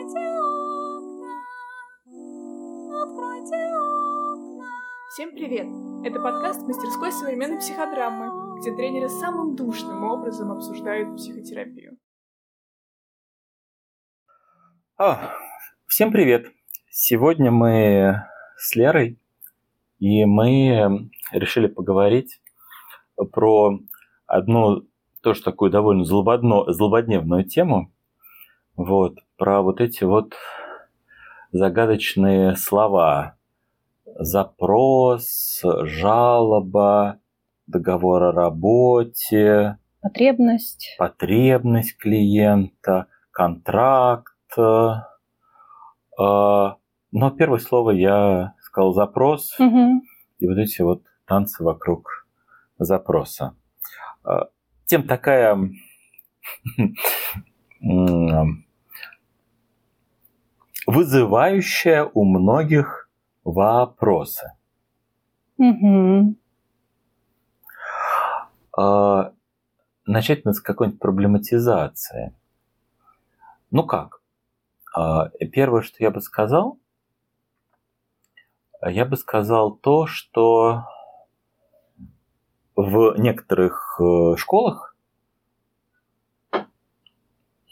Откройте окна, откройте окна. Всем привет! Это подкаст мастерской современной психодрамы, где тренеры самым душным образом обсуждают психотерапию. А, всем привет! Сегодня мы с Лерой, и мы решили поговорить про одну тоже такую довольно злободно, злободневную тему, вот, про вот эти вот загадочные слова. Запрос, жалоба, договор о работе. Потребность. Потребность клиента, контракт. Э, но первое слово я сказал запрос. Угу. И вот эти вот танцы вокруг запроса. Э, тем такая вызывающая у многих вопросы. Угу. Начать надо с какой-нибудь проблематизации. Ну как? А, первое, что я бы сказал, я бы сказал то, что в некоторых э, школах,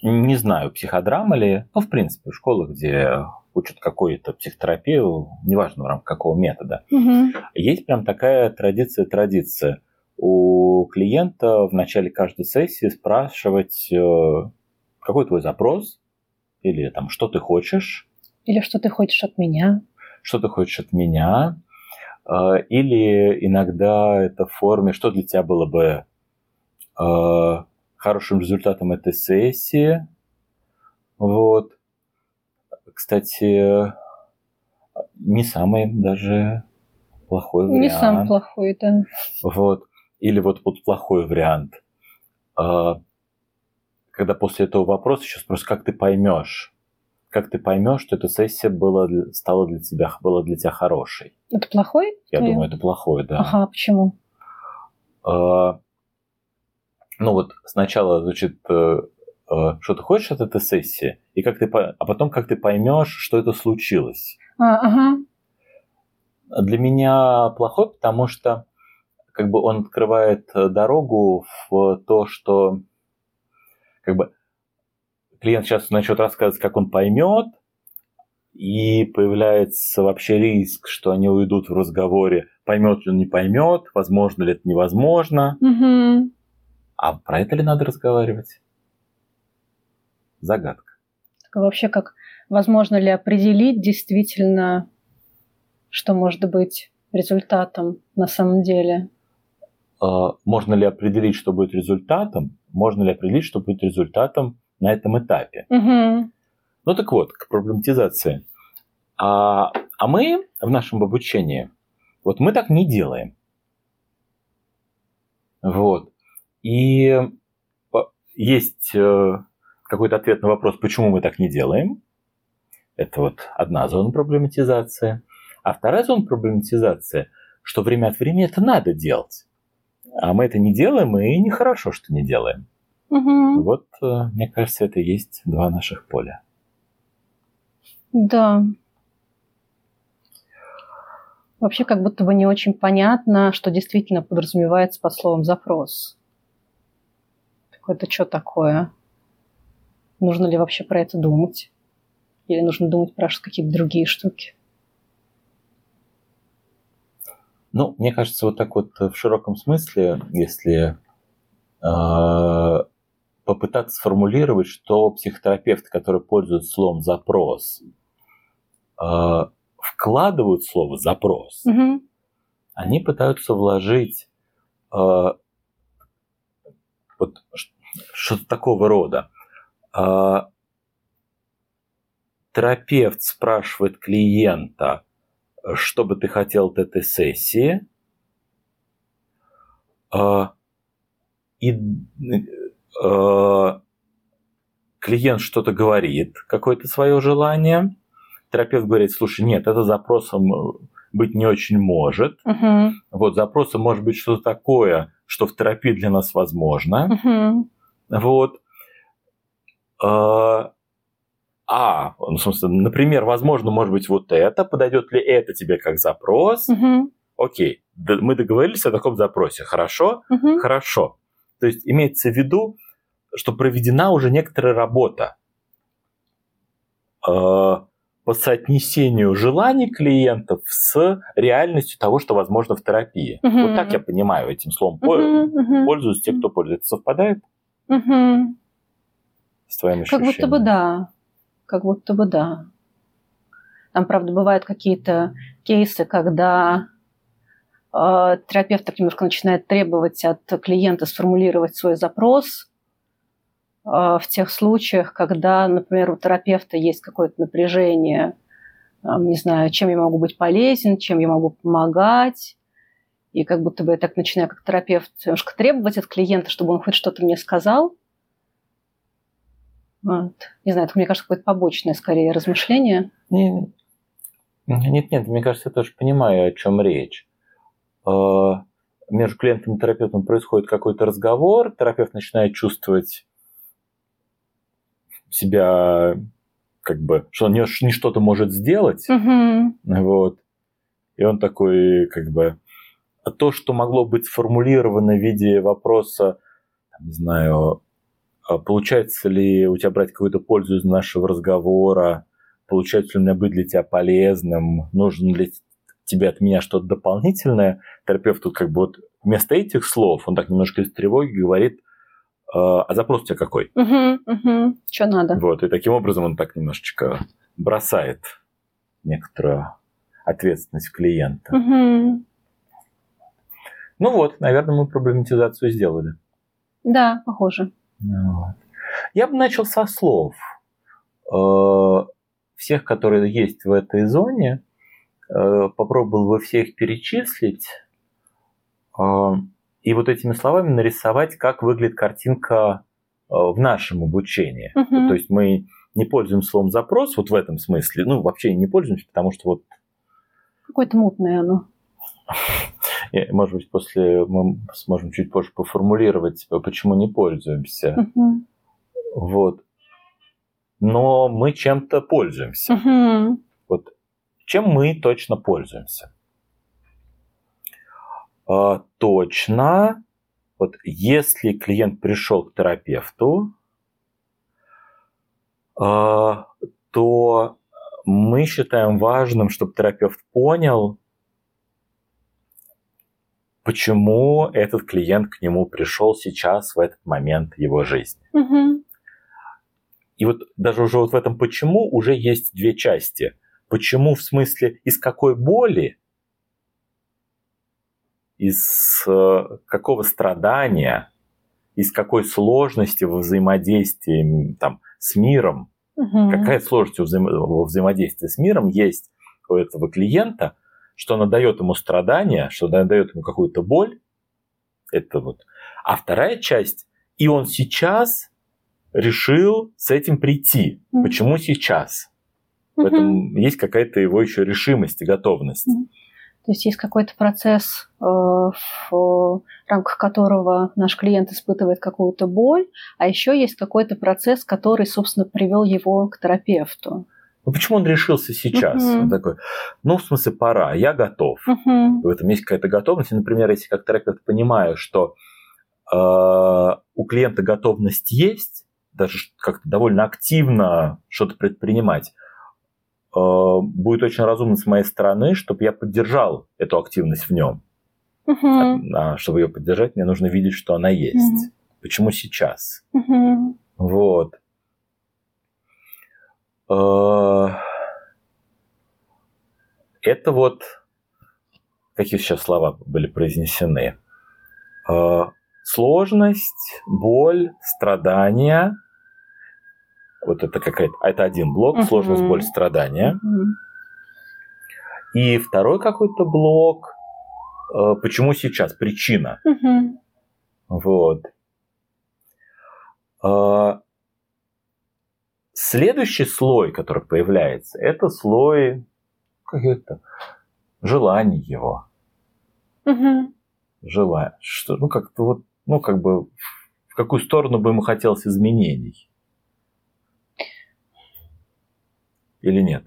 не знаю, психодрама ли, ну, в принципе, в школах, где учат какую-то психотерапию, неважно в рамках какого метода, Угу. есть прям такая традиция-традиция у клиента в начале каждой сессии спрашивать, э, какой твой запрос, или там, что ты хочешь, Или что ты хочешь от меня? что ты хочешь от меня, а, или иногда это в форме, что для тебя было бы а, хорошим результатом этой сессии. Вот. Кстати, не самый даже плохой вариант. Не сам плохой, да. Вот. Или вот, вот плохой вариант. А, Когда после этого вопроса еще спросят, как ты поймешь, как ты поймешь, что эта сессия была, стала для тебя, была для тебя хорошей. Это плохой? Я твой? думаю, это плохое, да. Ага, почему? Ну вот сначала звучит, э, э, что ты хочешь от этой сессии, и как ты, а потом как ты поймешь, что это случилось. Ага. Для меня плохой, потому что как бы он открывает э, дорогу в то, что как бы клиент сейчас начнет рассказывать, как он поймет, и появляется вообще риск, что они уйдут в разговоре, поймет ли он, не поймет, возможно ли это невозможно. Угу. А про это ли надо разговаривать? Загадка. Вообще, как возможно ли определить действительно, что может быть результатом на самом деле? А, Можно ли определить, что будет результатом? Можно ли определить, что будет результатом на этом этапе? Угу. Ну так вот, к проблематизации. А, а мы в нашем обучении, вот мы так не делаем. Вот. И по- есть э, какой-то ответ на вопрос, почему мы так не делаем. Это вот одна зона проблематизации. А вторая зона проблематизации, что время от времени это надо делать. А мы это не делаем, и нехорошо, что не делаем. Угу. Вот, э, мне кажется, это и есть два наших поля. Да. Вообще, как будто бы не очень понятно, что действительно подразумевается под словом запрос. Это что такое? Нужно ли вообще про это думать? Или нужно думать про какие-то другие штуки? Ну, мне кажется, вот так вот э, в широком смысле, если э, попытаться сформулировать, что психотерапевты, которые пользуются словом запрос, э, вкладывают слово запрос, Угу. они пытаются вложить э, вот что-то такого рода. Э, терапевт спрашивает клиента, что бы ты хотел от этой сессии, А, и э, клиент что-то говорит, какое-то свое желание, терапевт говорит, слушай, нет, это запросом э, быть не очень может. Угу. Вот запросом может быть что-то такое, что в терапии для нас возможно. Угу. Вот. А а, ну, смысле, например, возможно, может быть, вот это, подойдет ли это тебе как запрос? Мгм. Окей, мы договорились о таком запросе, хорошо? Мгм. Хорошо. То есть имеется в виду, что проведена уже некоторая работа э, по соотнесению желаний клиентов с реальностью того, что возможно в терапии. Мгм. Вот так я понимаю этим словом. Мгм. Пользуются те, кто пользуется. Совпадает Мгм. с твоим Как будто бы да. Как будто бы да. Там, правда, бывают какие-то кейсы, когда э, терапевт так немножко начинает требовать от клиента сформулировать свой запрос э, в тех случаях, когда, например, у терапевта есть какое-то напряжение, э, не знаю, чем я могу быть полезен, чем я могу помогать, и как будто бы я так начинаю как терапевт немножко требовать от клиента, чтобы он хоть что-то мне сказал. Вот. Не знаю, это, мне кажется, какое-то побочное, скорее, размышление. Не- Нет, нет, мне кажется, я тоже понимаю, о чем речь. Э, Между клиентом и терапевтом происходит какой-то разговор, терапевт начинает чувствовать себя, как бы, что он не, не что-то может сделать, Мгм. вот. И он такой, как бы, а то, что могло быть сформулировано в виде вопроса, не знаю, а получается ли у тебя брать какую-то пользу из нашего разговора, получается ли у меня быть для тебя полезным, нужно ли тебе от меня что-то дополнительное, терапевт тут как бы вот вместо этих слов, он так немножко из тревоги говорит, «А, а запрос у тебя какой? Мгм. Мгм. Что надо? Вот, и таким образом он так немножечко бросает некоторую ответственность клиента. Мгм. Ну вот, наверное, мы проблематизацию сделали. Да, похоже. Ну вот. Я бы начал со слов. Э, Всех, которые есть в этой зоне, э, попробовал бы всех перечислить э, и вот этими словами нарисовать, как выглядит картинка в нашем обучении. Мгм. То есть мы не пользуемся словом запрос вот в этом смысле, ну вообще не пользуемся, потому что вот Какое-то мутное оно. Может быть, после мы сможем чуть позже поформулировать, э, почему не пользуемся. Мгм. Вот. Но мы чем-то пользуемся. Мгм. Вот чем мы точно пользуемся? А, точно, вот если клиент пришел к терапевту, а, то мы считаем важным, чтобы терапевт понял, почему этот клиент к нему пришел сейчас, в этот момент его жизни. Мгм. И вот даже уже вот в этом почему уже есть две части. Почему в смысле из какой боли, из э, какого страдания, из какой сложности во взаимодействии там, с миром, Мгм. какая сложность во, взаим- во взаимодействии с миром есть у этого клиента, что она дает ему страдания, что она дает ему какую-то боль. Это вот. А вторая часть, и он сейчас решил с этим прийти. Мгм. Почему сейчас? Мгм. этом есть какая-то его еще решимость и готовность. Мгм. То есть есть какой-то процесс, э, в рамках которого наш клиент испытывает какую-то боль, а еще есть какой-то процесс, который, собственно, привел его к терапевту. Ну почему он решился сейчас? Мгм. Он такой, ну в смысле пора, я готов. Мгм. в этом есть какая-то готовность. И, например, если как терапевт понимаю, что э, у клиента готовность есть, даже как-то довольно активно что-то предпринимать, э, будет очень разумно с моей стороны, чтобы я поддержал эту активность в нем. Мгм. А чтобы ее поддержать, мне нужно видеть, что она есть. Мгм. Почему сейчас? Мгм. Вот. Э, Это вот какие сейчас слова были произнесены? Э, Сложность, боль, страдания. Вот это какая-то... а Это один блок. Мгм. Сложность, боль, страдания. Мгм. И второй какой-то блок. э, Почему сейчас? Причина. Мгм. Вот. Следующий слой, который появляется, это слой как это, желаний его. Мгм. Желание. Что, ну, как-то вот, ну, как бы, в какую сторону бы ему хотелось изменений. или нет?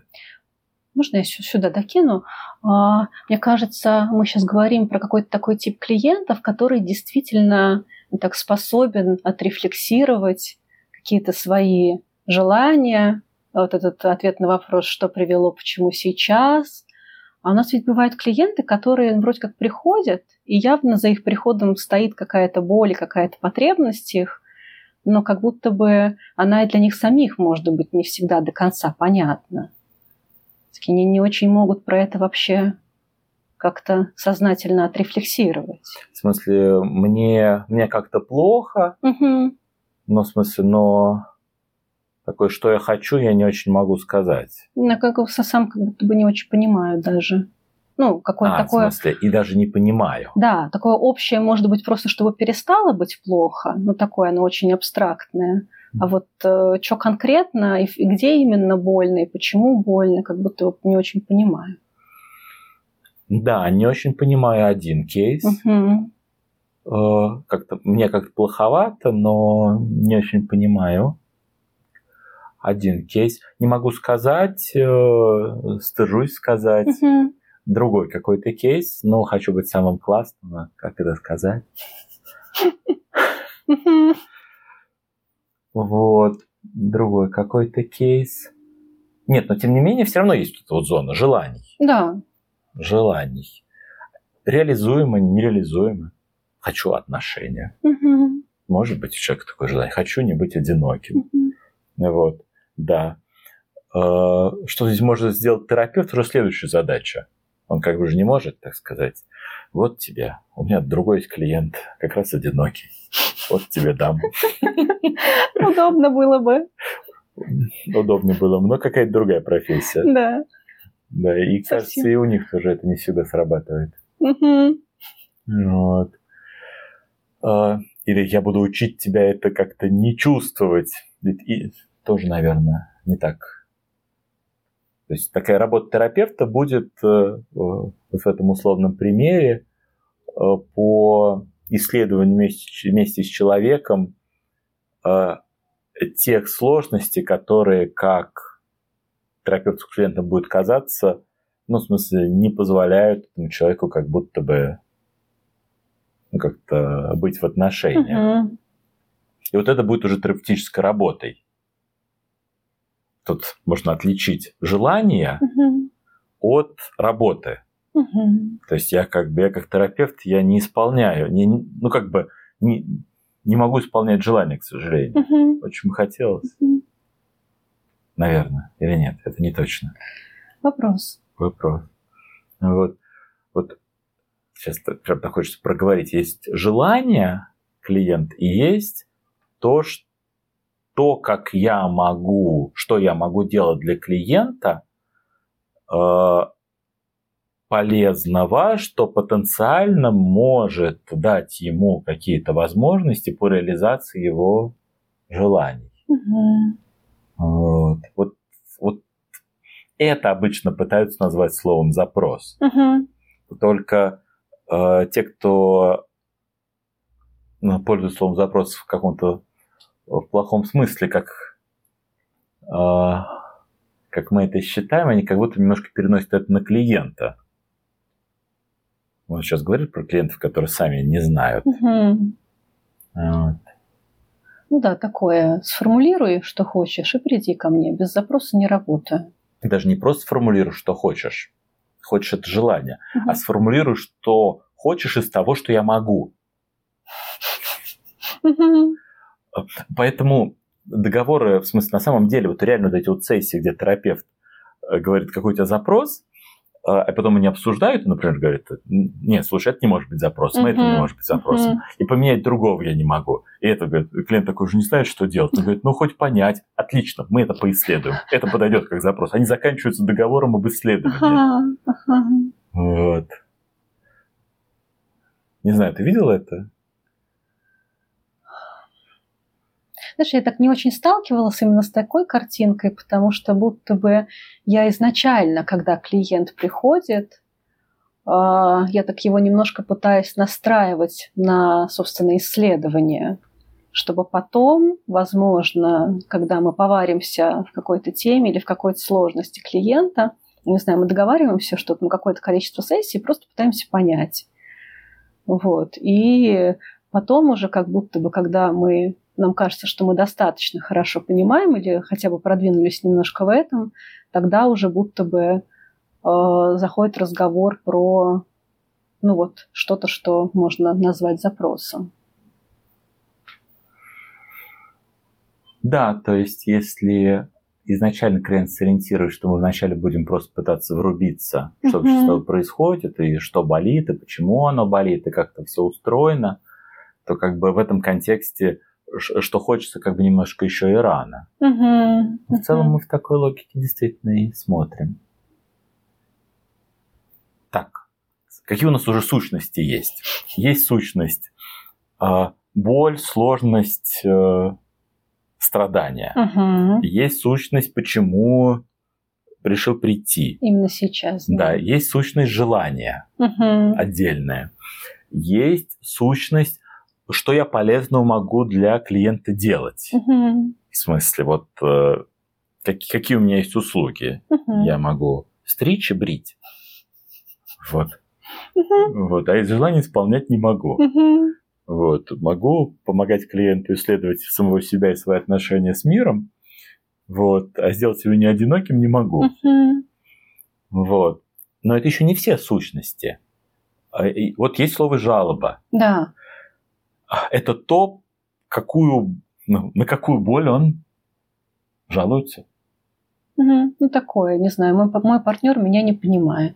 Можно я сю- сюда докину? А, Мне кажется, мы сейчас говорим про какой-то такой тип клиентов, который действительно так способен отрефлексировать какие-то свои желания. Вот этот ответ на вопрос, что привело, почему сейчас. А у нас ведь бывают клиенты, которые вроде как приходят, и явно за их приходом стоит какая-то боль, какая-то потребность их, но как будто бы она и для них самих, может быть, не всегда до конца понятна. Они не очень могут про это вообще как-то сознательно отрефлексировать. В смысле, мне, мне как-то плохо, Мгм. но в смысле, но такое, что я хочу, я не очень могу сказать. Я как сам как будто бы не очень понимаю даже. Ну, какое-то а, такое... в смысле, и даже не понимаю. Да, такое общее, может быть, просто чтобы перестало быть плохо, но такое оно очень абстрактное. А вот что конкретно, и, и где именно больно, и почему больно, как будто не очень понимаю. Да, не очень понимаю один кейс. Мгм. Э, Как-то, мне как-то плоховато, но не очень понимаю. Один кейс. Не могу сказать, э, стыжусь сказать. Мгм. Другой какой-то кейс, но хочу быть самым классным, а как это сказать. Вот. Другой какой-то кейс. Нет, но тем не менее, все равно есть эта вот зона желаний. Да. Желаний. Реализуемо, нереализуемо. Хочу отношения. Мгм. Может быть, у человека такое желание. Хочу не быть одиноким. Мгм. Вот, да. Э, Что здесь может сделать терапевт, уже следующая задача. Он как бы же не может, так сказать, вот тебе, у меня другой есть клиент, как раз одинокий. Вот тебе дам. Удобно было бы. Удобно было. Но какая-то другая профессия. Да. Да, и Совсем. кажется, и у них тоже это не всегда срабатывает. Вот. А, Или я буду учить тебя это как-то не чувствовать. И тоже, наверное, не так. То есть такая работа терапевта будет э, э, в этом условном примере э, по исследованию вместе, вместе с человеком тех сложностей, которые, как терапевту с клиентом будет казаться, ну, в смысле, не позволяют этому человеку как будто бы ну, как-то быть в отношениях. Мгм. И вот это будет уже терапевтической работой. Тут можно отличить желание Мгм. от работы. Мгм. То есть я как бы, я как терапевт, я не исполняю, не, ну как бы не, не могу исполнять желание, к сожалению. Мгм. Очень бы хотелось, Мгм. наверное, или нет, это не точно. Вопрос. Вопрос. Вот, вот сейчас прям так хочется проговорить. Есть желание клиент и есть то, что, как я могу, что я могу делать для клиента э, полезного, что потенциально может дать ему какие-то возможности по реализации его желаний. Мгм. Вот, вот, вот это обычно пытаются назвать словом запрос. Мгм. Только э, те, кто ну, пользуется словом запрос в каком-то в плохом смысле, как, э, как мы это считаем, они как будто немножко переносят это на клиента. Он сейчас говорит про клиентов, которые сами не знают. Мгм. Вот. Ну да, такое. Сформулируй, что хочешь, и приди ко мне. Без запроса не работаю. Даже не просто формулируй, что хочешь. Хочешь это желание, Мгм. а сформулируй, что хочешь из того, что я могу. Мгм. Поэтому договоры, в смысле, на самом деле, вот реально вот эти вот сессии, где терапевт э, говорит, какой у тебя запрос, э, а потом они обсуждают, и, например, говорят, нет, слушай, это не может быть запросом, это не может быть запросом, Мгм. и поменять другого я не могу. И это, говорит, клиент такой уже не знает, что делать. Он говорит, ну, хоть понять, отлично, мы это поисследуем, это подойдет как запрос. Они заканчиваются договором об исследовании. Ага, ага. Вот. Не знаю, ты видел это? Знаешь, я так не очень сталкивалась именно с такой картинкой, потому что будто бы я изначально, когда клиент приходит, а, я так его немножко пытаюсь настраивать на, собственно, исследование. чтобы потом, возможно, когда мы поваримся в какой-то теме или в какой-то сложности клиента, не знаю, мы договариваемся что-то на какое-то количество сессий, просто пытаемся понять. Вот. И потом уже как будто бы, когда мы, нам кажется, что мы достаточно хорошо понимаем или хотя бы продвинулись немножко в этом, тогда уже будто бы э, заходит разговор про ну вот, что-то, что можно назвать запросом. Да, то есть если изначально клиент сориентирует, что мы вначале будем просто пытаться врубиться, что uh-huh. с тобой происходит, и что болит, и почему оно болит, и как это все устроено, то как бы в этом контексте что хочется как бы немножко еще и рано. Uh-huh. В целом мы в такой логике действительно и смотрим. Так, какие у нас уже сущности есть? Есть сущность э, боль, сложность, э, страдания. Угу. Есть сущность, почему решил прийти. Именно сейчас. Да, да есть сущность желания угу. отдельная. Есть сущность, что я полезного могу для клиента делать. Угу. В смысле, вот э, как, какие у меня есть услуги. Угу. Я могу стричь и брить. Вот. Угу. Вот, а из желания исполнять не могу. Угу. Вот. Могу помогать клиенту исследовать самого себя и свои отношения с миром, вот. а сделать его не одиноким не могу. Uh-huh. Вот. Но это еще не все сущности. А, вот есть слово жалоба. Да. Это то, какую, ну, на какую боль он жалуется. Угу. Ну, такое, не знаю. Мой, мой партнер меня не понимает.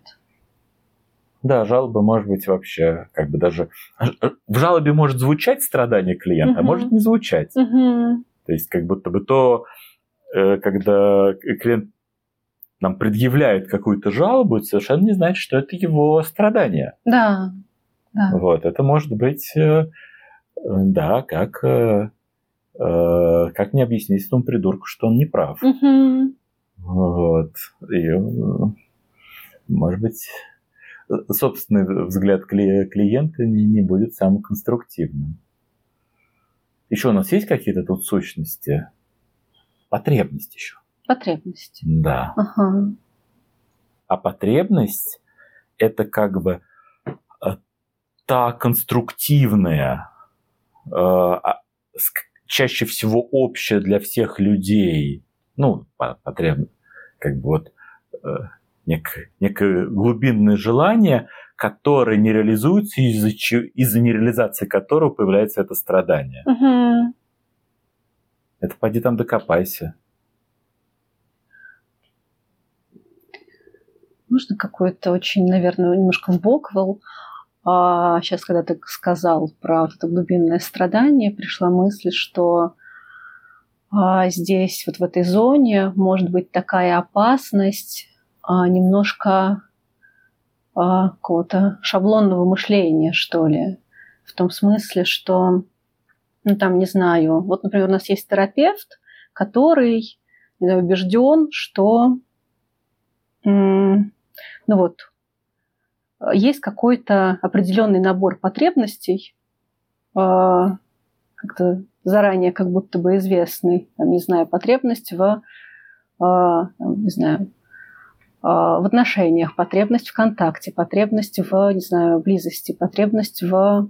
Да, жалоба может быть вообще как бы даже... В жалобе может звучать страдание клиента, uh-huh. а может не звучать. Uh-huh. То есть как будто бы то, э, когда клиент нам предъявляет какую-то жалобу, это совершенно не значит, что это его страдание. Да. да. Вот, это может быть, э, да, как, э, как не объяснить этому придурку, что он не прав. Угу. Вот. И, может быть, собственный взгляд клиента не, не будет самым конструктивным. Еще у нас есть какие-то тут сущности? Потребность еще. Потребность. Да. Ага. А потребность это как бы э, та конструктивная, э, чаще всего общая для всех людей, ну, потребность, как бы вот э, некое, некое глубинное желание, которое не реализуется, из-за, из-за нереализации которого появляется это страдание. Угу. Это поди там докопайся. Можно какой-то очень, наверное, немножко в бок вел. А сейчас, когда ты сказал про вот это глубинное страдание, пришла мысль, что а, здесь, вот в этой зоне, может быть такая опасность а, немножко а, какого-то шаблонного мышления, что ли. В том смысле, что, ну там, не знаю, вот, например, у нас есть терапевт, который убежден, что, ну вот, есть какой-то определенный набор потребностей, а, как-то заранее как будто бы известный, там, не знаю, потребность в, а, не знаю, в отношениях, потребность в контакте, потребность в, не знаю, близости, потребность в,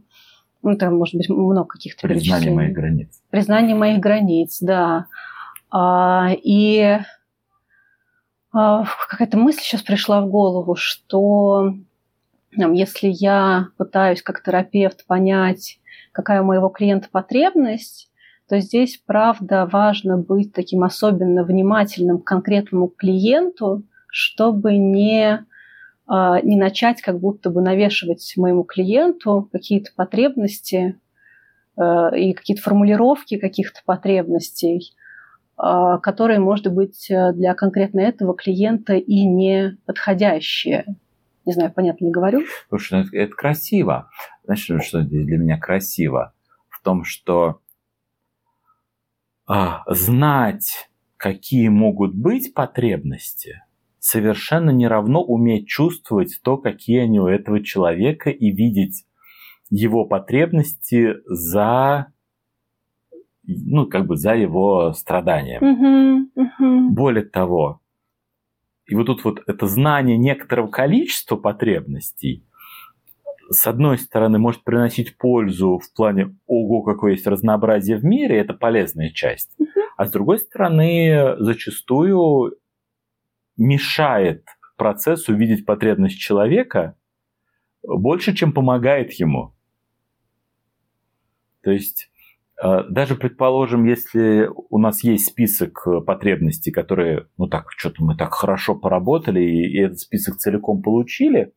ну, там, может быть, много каких-то Признание моих границ. Признание моих границ, да. А, и а, какая-то мысль сейчас пришла в голову, что если я пытаюсь как терапевт понять, какая у моего клиента потребность, то здесь, правда, важно быть таким особенно внимательным к конкретному клиенту, чтобы не, а, не начать как будто бы навешивать моему клиенту какие-то потребности э, и какие-то формулировки каких-то потребностей, а, которые, может быть, для конкретно этого клиента и не подходящие. Не знаю, понятно ли говорю? Слушай, ну это, это красиво. Знаешь, что для меня красиво? В том, что а, знать, какие могут быть потребности, совершенно не равно уметь чувствовать то, какие они у этого человека, и видеть его потребности за ну, как бы за его страдания. Мгм, мгм. Более того, и вот тут вот это знание некоторого количества потребностей, с одной стороны, может приносить пользу в плане «Ого, какое есть разнообразие в мире», это полезная часть. А с другой стороны, зачастую мешает процессу видеть потребность человека больше, чем помогает ему. То есть даже, предположим, если у нас есть список э, потребностей, которые, ну так, что-то мы так хорошо поработали и, этот список целиком получили,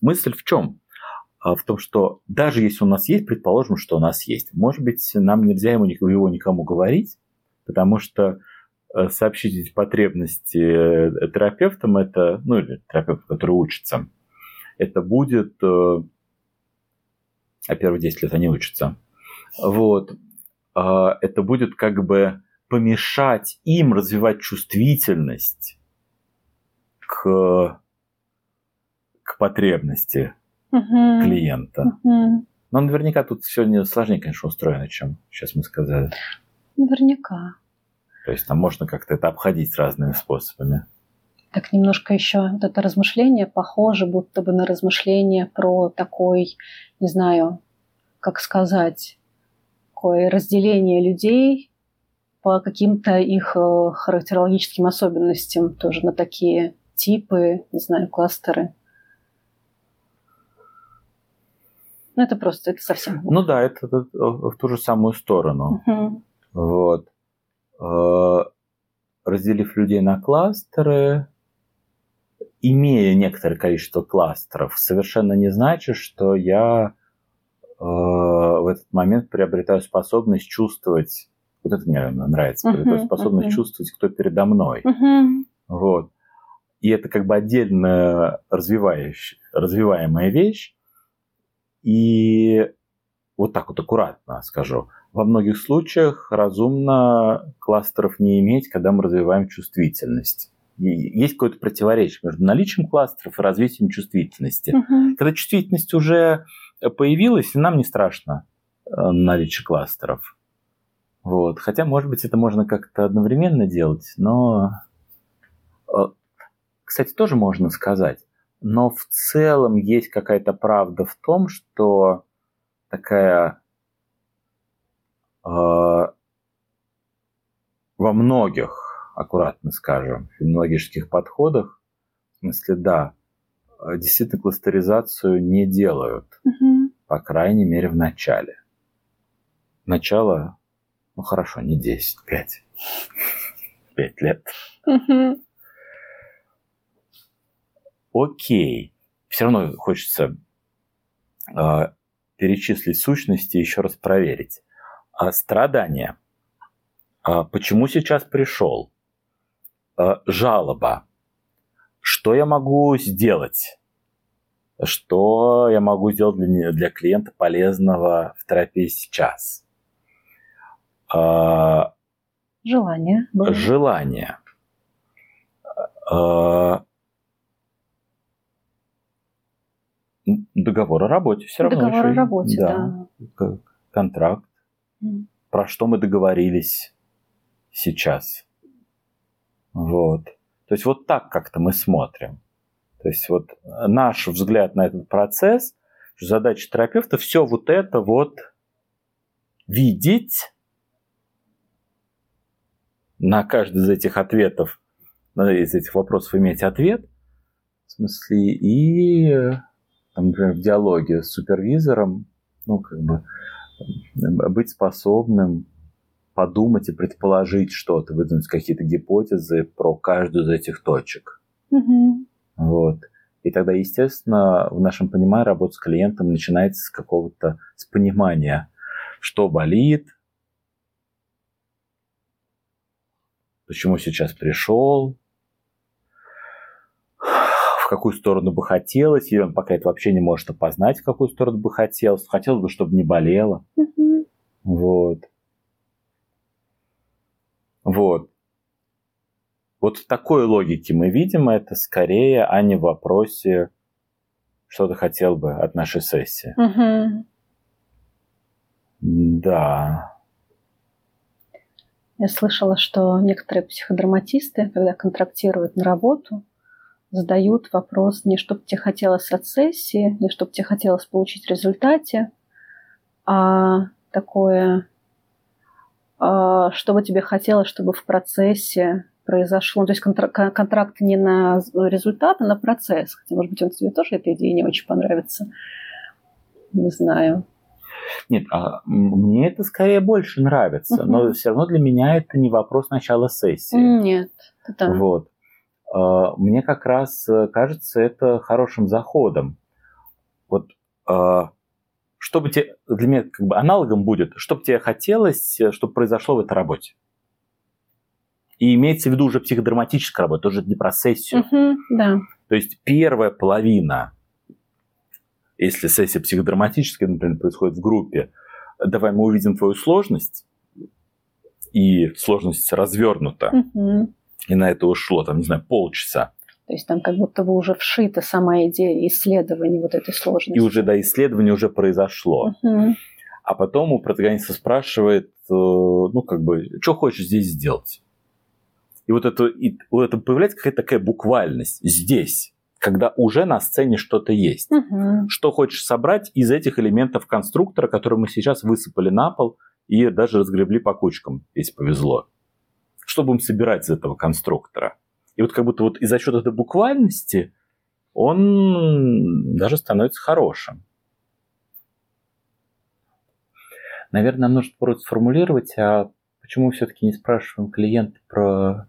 мысль в чем? А В том, что даже если у нас есть, предположим, что у нас есть, может быть, нам нельзя ему, его никому говорить, потому что э, сообщить эти потребности э, терапевтам, это, ну или терапевту, который учится, это будет, э, а первые 10 лет они учатся, вот, это будет как бы помешать им развивать чувствительность к, к потребности Мгм. клиента. Мгм. Но наверняка тут все не сложнее, конечно, устроено, чем сейчас мы сказали. Наверняка. То есть там можно как-то это обходить разными способами. Так немножко еще вот это размышление похоже будто бы на размышление про такой, не знаю, как сказать, такое разделение людей по каким-то их э, характерологическим особенностям, тоже на такие типы, не знаю, кластеры. Ну, это просто, это совсем... Ну да, это, это в ту же самую сторону. Мгм. Вот. Э, Разделив людей на кластеры, имея некоторое количество кластеров, совершенно не значит, что я э, в этот момент приобретаю способность чувствовать, вот это мне нравится, Мгм, приобретаю способность мгм. чувствовать, кто передо мной. Мгм. Вот. И это как бы отдельно развивающая, развиваемая вещь. И вот так вот аккуратно скажу. Во многих случаях разумно кластеров не иметь, когда мы развиваем чувствительность. И Есть какое-то противоречие между наличием кластеров и развитием чувствительности. Мгм. Когда чувствительность уже появилась, и нам не страшно наличие кластеров. Вот. Хотя, может быть, это можно как-то одновременно делать, но... э, Кстати, тоже можно сказать. Но в целом есть какая-то правда в том, что такая э, во многих, аккуратно скажем, феноменологических подходах, в смысле, да, э, действительно кластеризацию не делают Мгм. по крайней мере, в начале. Начало, ну хорошо, не 10, 5. 5 лет. Окей. Все равно хочется э, перечислить сущности и еще раз проверить. А страдания. А почему сейчас пришел? А, жалоба. Что я могу сделать? Что я могу сделать для, для клиента полезного в терапии сейчас? А, Желание. было. желание. А, Договор о работе все равно. Договор еще о работе, да. к- Контракт. М. Про что мы договорились сейчас. Вот. То есть вот так как-то мы смотрим. То есть вот наш взгляд на этот процесс, задача терапевта все вот это вот видеть, на каждый из этих ответов, на из этих вопросов иметь ответ, в смысле, и, там, например, в диалоге с супервизором, ну, как бы, э, быть способным подумать и предположить что-то, выдвинуть какие-то гипотезы про каждую из этих точек. Мгм. Вот. И тогда, естественно, в нашем понимании работа с клиентом начинается с какого-то, с понимания, что болит, почему сейчас пришел, в какую сторону бы хотелось, или он пока это вообще не может опознать, в какую сторону бы хотелось. Хотелось бы, чтобы не болело. Вот. Вот. Вот в такой логике мы видим это скорее, а не в вопросе, что ты хотел бы от нашей сессии. Мгм. Да. Я слышала, что некоторые психодраматисты, когда контрактируют на работу, задают вопрос не чтобы тебе хотелось от сессии, не чтобы тебе хотелось получить в результате, а такое, а, что бы тебе хотелось, чтобы в процессе произошло. То есть контракт, контракт не на результат, а на процесс. Хотя, может быть, он тебе тоже эта идея не очень понравится. Не знаю. Нет, а мне это скорее больше нравится, Мгм. но все равно для меня это не вопрос начала сессии. Нет. Это... Вот. А, Мне как раз э, кажется это хорошим заходом. Вот а, что бы тебе, для меня как бы аналогом будет, что бы тебе хотелось, э, чтобы произошло в этой работе. И имеется в виду уже психодраматическая работа, тоже не про сессию. Мгм, да. То есть первая половина, если сессия психодраматическая, например, происходит в группе, давай мы увидим твою сложность, и сложность развернута, и на это ушло, там, не знаю, полчаса. То есть там как будто бы уже вшита сама идея исследования вот этой сложности. И уже до исследования уже произошло. А потом у протагониста спрашивает, э, ну, как бы, что хочешь здесь сделать? И вот это, и вот это появляется какая-то такая буквальность здесь, когда уже на сцене что-то есть. Мгм. Что хочешь собрать из этих элементов конструктора, которые мы сейчас высыпали на пол и даже разгребли по кучкам, если повезло. Что будем собирать из этого конструктора? И вот как будто вот и за счет этой буквальности он даже становится хорошим. Наверное, нам нужно просто сформулировать, а почему мы все-таки не спрашиваем клиента про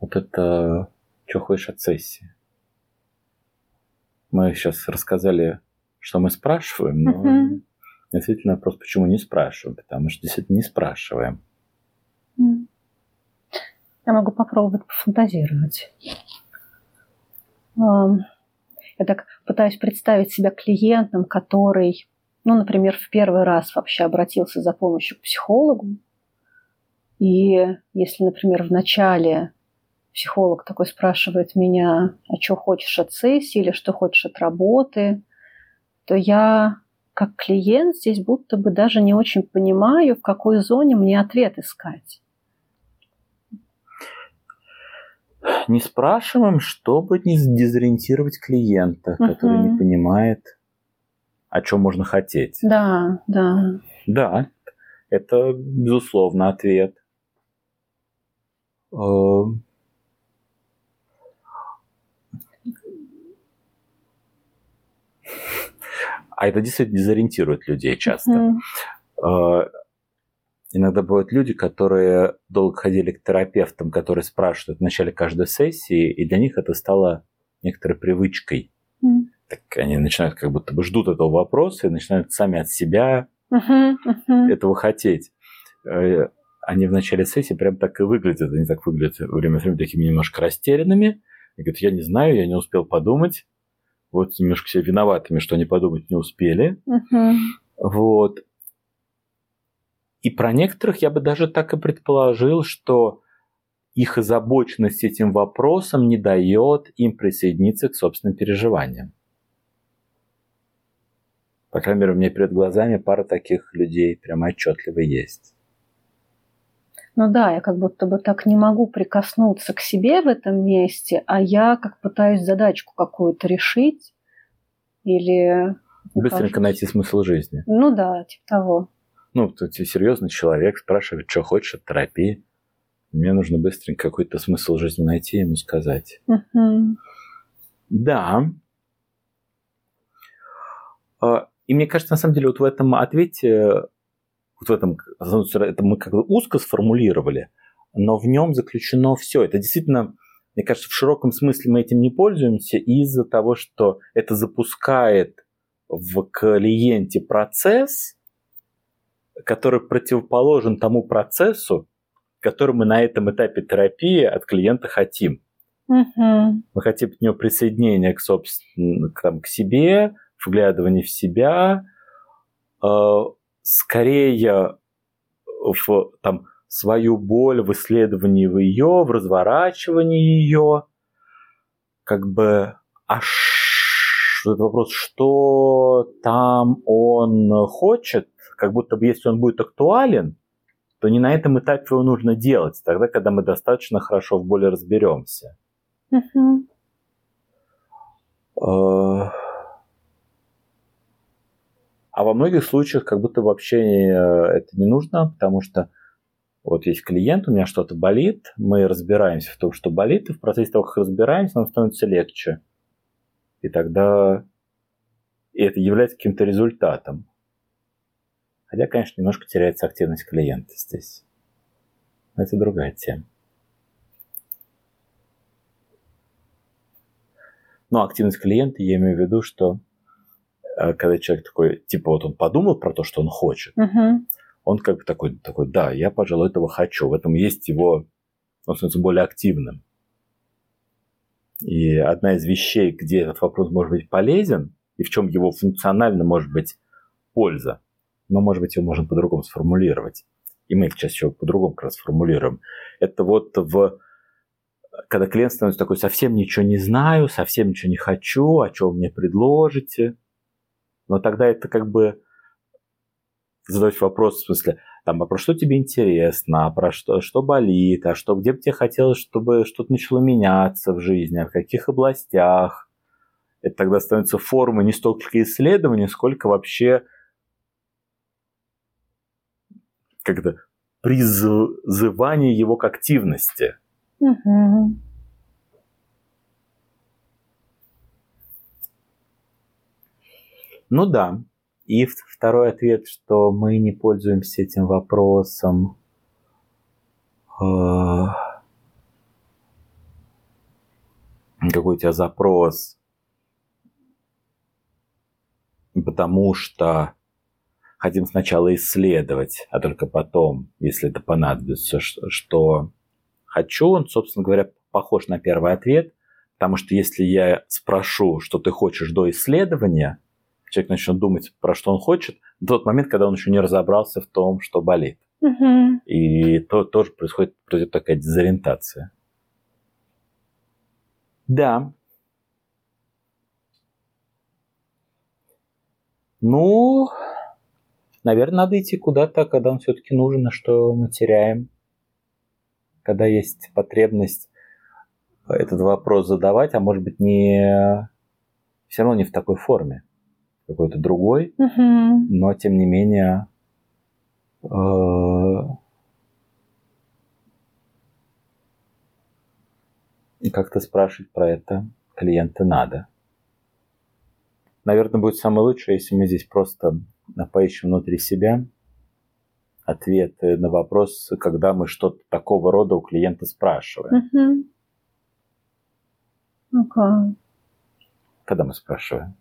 вот это, что хочешь от сессии? Мы сейчас рассказали, что мы спрашиваем, но Мгм. действительно вопрос, почему не спрашиваем, потому что действительно не спрашиваем. Я могу попробовать пофантазировать. Я так пытаюсь представить себя клиентом, который, ну, например, в первый раз вообще обратился за помощью к психологу. И если, например, в начале психолог такой спрашивает меня, а что хочешь от сессии или что хочешь от работы, то я как клиент здесь будто бы даже не очень понимаю, в какой зоне мне ответ искать. Не спрашиваем, чтобы не дезориентировать клиента, который Мгм. не понимает, о чем можно хотеть. Да, да. Да, это, безусловно, ответ. Э, А это действительно дезориентирует людей часто. Э, Иногда бывают люди, которые долго ходили к терапевтам, которые спрашивают в начале каждой сессии, и для них это стало некоторой привычкой. Так они начинают как будто бы ждут этого вопроса и начинают сами от себя этого хотеть. Э, Они в начале сессии прям так и выглядят. Они так выглядят время от времени такими немножко растерянными. И говорят, я не знаю, я не успел подумать. Вот немножко себя виноватыми, что они подумать не успели. Мгм. Вот. И про некоторых я бы даже так и предположил, что их озабоченность этим вопросом не дает им присоединиться к собственным переживаниям. По крайней мере, у меня перед глазами пара таких людей прямо отчетливо есть. Ну да, я как будто бы так не могу прикоснуться к себе в этом месте, а я как пытаюсь задачку какую-то решить или... Быстренько кажется- найти смысл жизни. Ну да, типа того. Ну, тут серьезный человек спрашивает, что хочешь от терапии. Мне нужно быстренько какой-то смысл жизни найти и ему сказать. Мгм. Да. А, И мне кажется, на самом деле, вот в этом ответе, вот в этом, это мы как бы узко сформулировали, но в нем заключено все. Это действительно, мне кажется, в широком смысле мы этим не пользуемся из-за того, что это запускает в клиенте процесс, который противоположен тому процессу, который мы на этом этапе терапии от клиента хотим. Мгм. Мы хотим от него присоединения к, собственно, к, там, к себе, вглядывания в себя, э, скорее в там, свою боль, в исследовании ее, в разворачивании ее. Как бы, а ш- этот вопрос, что там он хочет, как будто бы если он будет актуален, то не на этом этапе его нужно делать, тогда, когда мы достаточно хорошо в боли разберемся. Мгм. Э, А во многих случаях как будто вообще э, это не нужно, потому что вот есть клиент, у меня что-то болит, мы разбираемся в том, что болит, и в процессе того, как разбираемся, нам становится легче. И тогда и это является каким-то результатом. Хотя, конечно, немножко теряется активность клиента здесь. Но это другая тема. Но активность клиента, я имею в виду, что когда человек такой, типа вот он подумал про то, что он хочет, Мгм. он как бы такой, такой, да, я, пожалуй, этого хочу. В этом есть его, он становится более активным. И одна из вещей, где этот вопрос может быть полезен, и в чем его функционально может быть польза, но, может быть, его можно по-другому сформулировать. И мы сейчас еще по-другому как раз формулируем. Это вот в когда клиент становится такой, совсем ничего не знаю, совсем ничего не хочу, а что вы мне предложите? Но тогда это как бы задать вопрос, в смысле, там, а про что тебе интересно, а про что, что болит, а что, где бы тебе хотелось, чтобы что-то начало меняться в жизни, а в каких областях. Это тогда становится формой не столько исследования, сколько вообще как-то призывание его к активности. Мгм. Ну да. И второй ответ, что мы не пользуемся этим вопросом. э, Какой у тебя запрос? Потому что хотим сначала исследовать, а только потом, если это понадобится, что хочу, он, собственно говоря, похож на первый ответ, потому что если я спрошу, что ты хочешь до исследования, человек начнет думать, про что он хочет, в тот момент, когда он еще не разобрался в том, что болит. Мгм. И то тоже происходит, произойдет такая дезориентация. Да. Ну, наверное, надо идти куда-то, когда он все-таки нужен, а что мы теряем. Когда есть потребность этот вопрос задавать, а может быть не все равно не в такой форме, какой-то другой, Мгм. но тем не менее э, как-то спрашивать про это клиента надо. Наверное, будет самое лучшее, если мы здесь просто поищем внутри себя ответы на вопрос, когда мы что-то такого рода у клиента спрашиваем. Мгм. Ну-ка. Когда мы спрашиваем?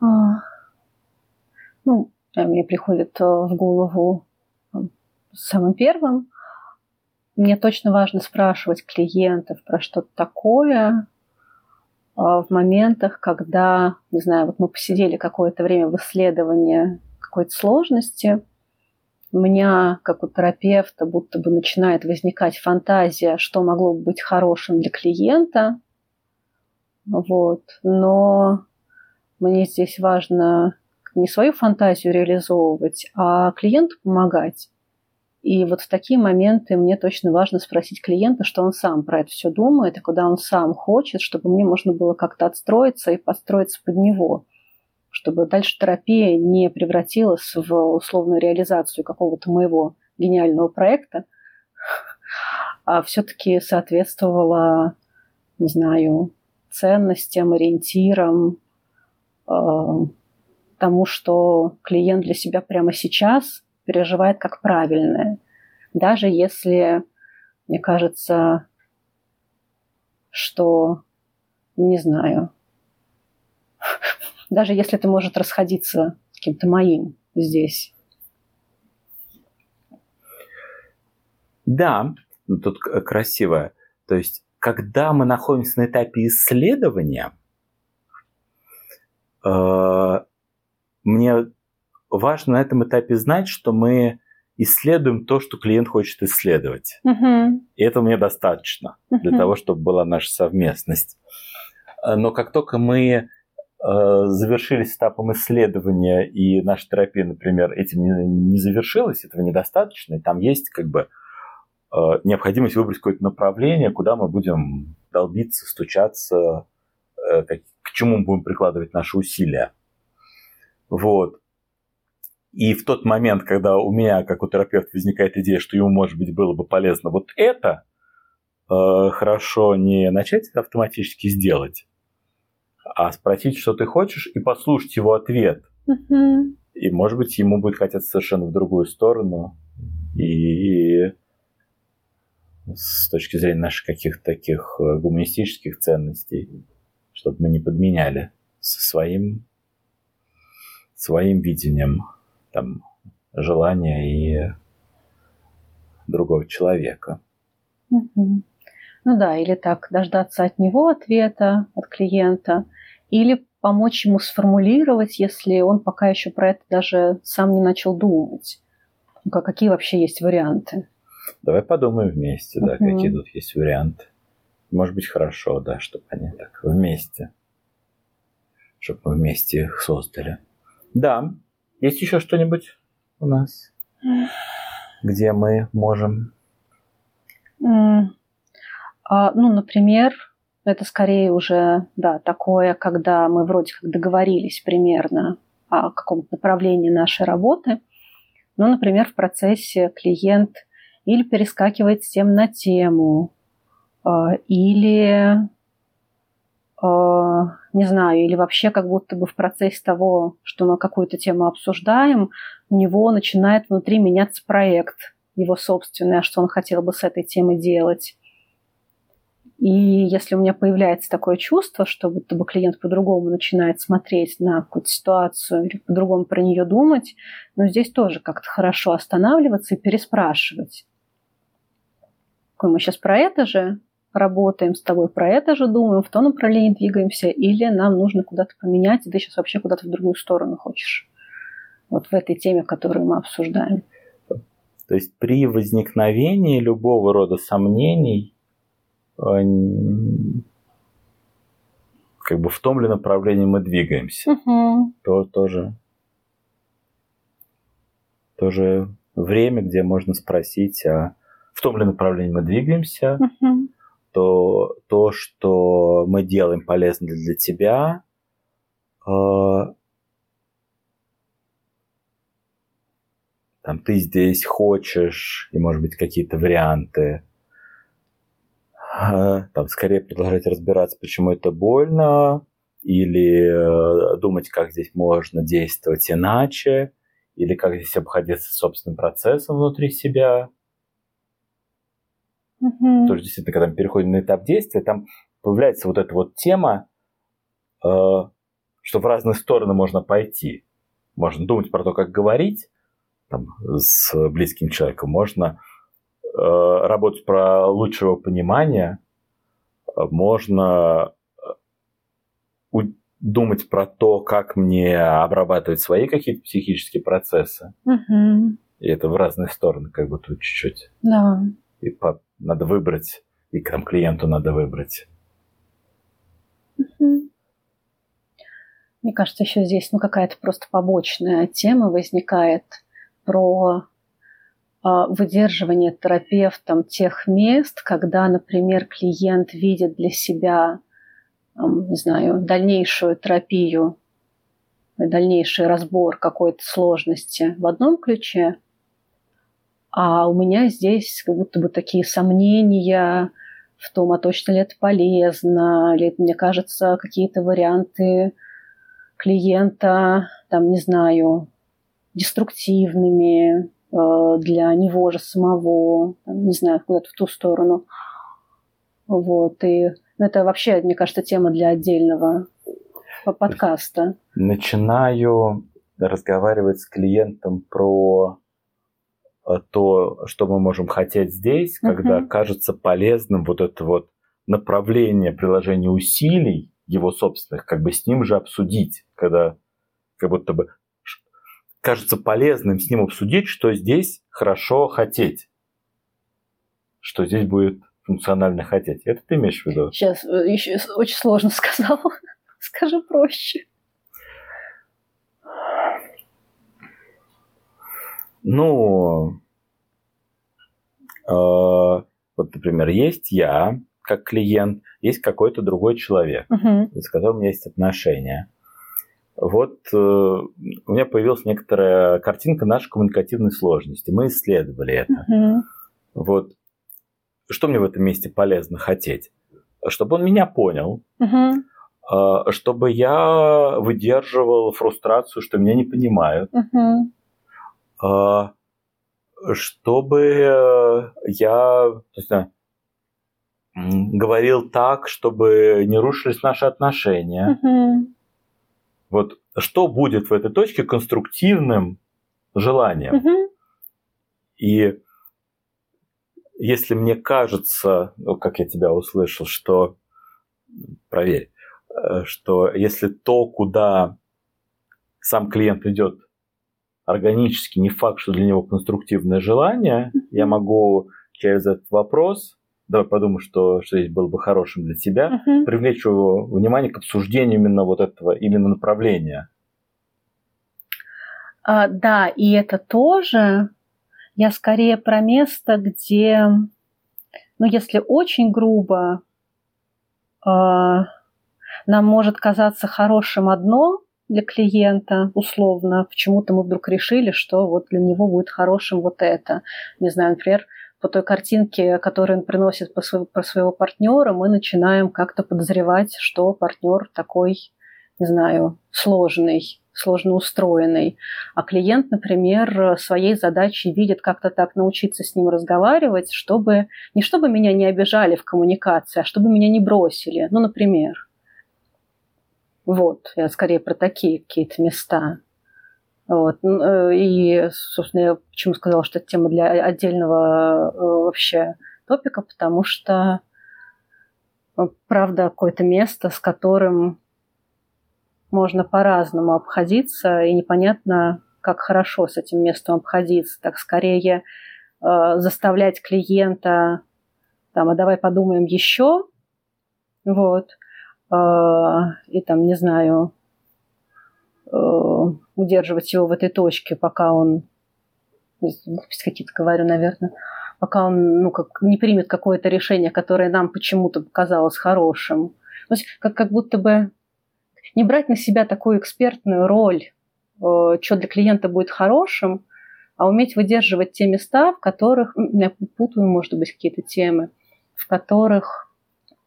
А, Ну, мне приходит э, в голову э, самым первым. Мне точно важно спрашивать клиентов про что-то такое а, в моментах, когда, не знаю, вот мы посидели какое-то время в исследовании какой-то сложности, у меня, как у терапевта, будто бы начинает возникать фантазия, что могло бы быть хорошим для клиента. Вот. Но мне здесь важно не свою фантазию реализовывать, а клиенту помогать. И вот в такие моменты мне точно важно спросить клиента, что он сам про это все думает, и куда он сам хочет, чтобы мне можно было как-то отстроиться и подстроиться под него, чтобы дальше терапия не превратилась в условную реализацию какого-то моего гениального проекта, а все-таки соответствовала, не знаю, ценностям, ориентирам, э, тому, что клиент для себя прямо сейчас переживает как правильное. Даже если, мне кажется, что, не знаю, даже если это может расходиться с каким-то моим здесь. Да, ну, тут красиво. То есть, когда мы находимся на этапе исследования, э, мне важно на этом этапе знать, что мы исследуем то, что клиент хочет исследовать. Мгм. И этого мне достаточно для Мгм. того, чтобы была наша совместность. Э, Но как только мы э, завершились этапом исследования, и наша терапия, например, этим не, не завершилась, этого недостаточно, и там есть как бы э, необходимость выбрать какое-то направление, куда мы будем долбиться, стучаться, э, к чему мы будем прикладывать наши усилия. Вот. И в тот момент, когда у меня, как у терапевта, возникает идея, что ему, может быть, было бы полезно вот это, э, хорошо не начать автоматически сделать, а спросить, что ты хочешь, и послушать его ответ. И, может быть, ему будет хотеться совершенно в другую сторону. И с точки зрения наших каких-то таких э, гуманистических ценностей, чтобы мы не подменяли со своим, своим видением там, желания и другого человека. Ну да, или так, дождаться от него ответа, от клиента, или помочь ему сформулировать, если он пока еще про это даже сам не начал думать. Ну, ка- Какие вообще есть варианты? Давай подумаем вместе, да, Мгм. какие тут есть варианты. Может быть, хорошо, да, чтобы они так вместе, чтобы мы вместе их создали. Да, есть еще что-нибудь у нас, где мы можем... А, Ну, например, это скорее уже, да, такое, когда мы вроде как договорились примерно о каком-то направлении нашей работы. Ну, например, в процессе клиент или перескакивает с тем на тему, а, или, не знаю, или вообще как будто бы в процессе того, что мы какую-то тему обсуждаем, у него начинает внутри меняться проект, его собственное, что он хотел бы с этой темой делать. И если у меня появляется такое чувство, что будто бы клиент по-другому начинает смотреть на какую-то ситуацию или по-другому про нее думать, но здесь тоже как-то хорошо останавливаться и переспрашивать. Мы сейчас про это же работаем с тобой, про это же думаем, в том направлении двигаемся, или нам нужно куда-то поменять, и ты сейчас вообще куда-то в другую сторону хочешь. Вот в этой теме, которую мы обсуждаем. То есть при возникновении любого рода сомнений э, как бы в том ли направлении мы двигаемся, Угу. то тоже, тоже время, где можно спросить, а в том ли направлении мы двигаемся, Угу. То то, что мы делаем, полезно для тебя. э, Там ты здесь хочешь, и, может быть, какие-то варианты. э, Там скорее продолжать разбираться, почему это больно, или э, думать, как здесь можно действовать иначе, или как здесь обходиться собственным процессом внутри себя. Угу. тоже действительно, когда мы переходим на этап действия, там появляется вот эта вот тема, э, что в разные стороны можно пойти. Можно думать про то, как говорить там, с близким человеком, можно э, работать про лучшего понимания, можно э, думать про то, как мне обрабатывать свои какие-то психические процессы. Угу. И это в разные стороны, как тут чуть-чуть. Да. И по- надо выбрать, и там клиенту надо выбрать. Мне кажется, еще здесь ну, какая-то просто побочная тема возникает про а, выдерживание терапевтом тех мест, когда, например, клиент видит для себя, не знаю, дальнейшую терапию, дальнейший разбор какой-то сложности в одном ключе, а у меня здесь как будто бы такие сомнения в том, а точно ли это полезно, или это, мне кажется, какие-то варианты клиента, там, не знаю, деструктивными э, для него же самого, не знаю, куда-то в ту сторону. Вот, и ну, это вообще, мне кажется, тема для отдельного по- подкаста. Начинаю разговаривать с клиентом про то, что мы можем хотеть здесь, когда кажется полезным вот это вот направление приложения усилий его собственных, как бы с ним же обсудить, когда как будто бы кажется полезным с ним обсудить, что здесь хорошо хотеть, что здесь будет функционально хотеть. Это ты имеешь в виду? Сейчас еще очень сложно сказал. Скажи проще. Ну, э, вот, например, есть я как клиент, есть какой-то другой человек, Мгм. с которым у меня есть отношения. Вот э, у меня появилась некоторая картинка нашей коммуникативной сложности. Мы исследовали это. Мгм. Вот что мне в этом месте полезно хотеть? Чтобы он меня понял, э, чтобы я выдерживал фрустрацию, что меня не понимают, Мгм. Э, чтобы э, я есть, говорил так, чтобы не рушились наши отношения. Мгм. Вот что будет в этой точке конструктивным желанием? Мгм. И если мне кажется, ну, как я тебя услышал, что проверь, э, что если то, куда сам клиент идет органически, не факт, что для него конструктивное желание, я могу через этот вопрос, давай подумай, что, что здесь было бы хорошим для тебя, Мгм. привлечь его внимание к обсуждению именно вот этого, именно направления. А, да, и это тоже я скорее про место, где, ну, если очень грубо, а, нам может казаться хорошим одно для клиента, условно, почему-то мы вдруг решили, что вот для него будет хорошим вот это. Не знаю, например, по той картинке, которую он приносит по своего, про своего партнера, мы начинаем как-то подозревать, что партнер такой, не знаю, сложный, сложно устроенный. А клиент, например, своей задачей видит как-то так научиться с ним разговаривать, чтобы не чтобы меня не обижали в коммуникации, а чтобы меня не бросили. Ну, например. Вот, я скорее про такие какие-то места. Вот. Э, И, собственно, я почему сказала, что это тема для отдельного э, вообще топика, потому что, э, правда, какое-то место, с которым можно по-разному обходиться, и непонятно, как хорошо с этим местом обходиться. Так скорее э, заставлять клиента, там, а давай подумаем еще, вот, и там, не знаю, э, удерживать его в этой точке, пока он, глупости какие-то говорю, наверное, пока он ну, как, не примет какое-то решение, которое нам почему-то показалось хорошим. То есть как, как будто бы не брать на себя такую экспертную роль, э, что для клиента будет хорошим, а уметь выдерживать те места, в которых, м, я путаю, может быть, какие-то темы, в которых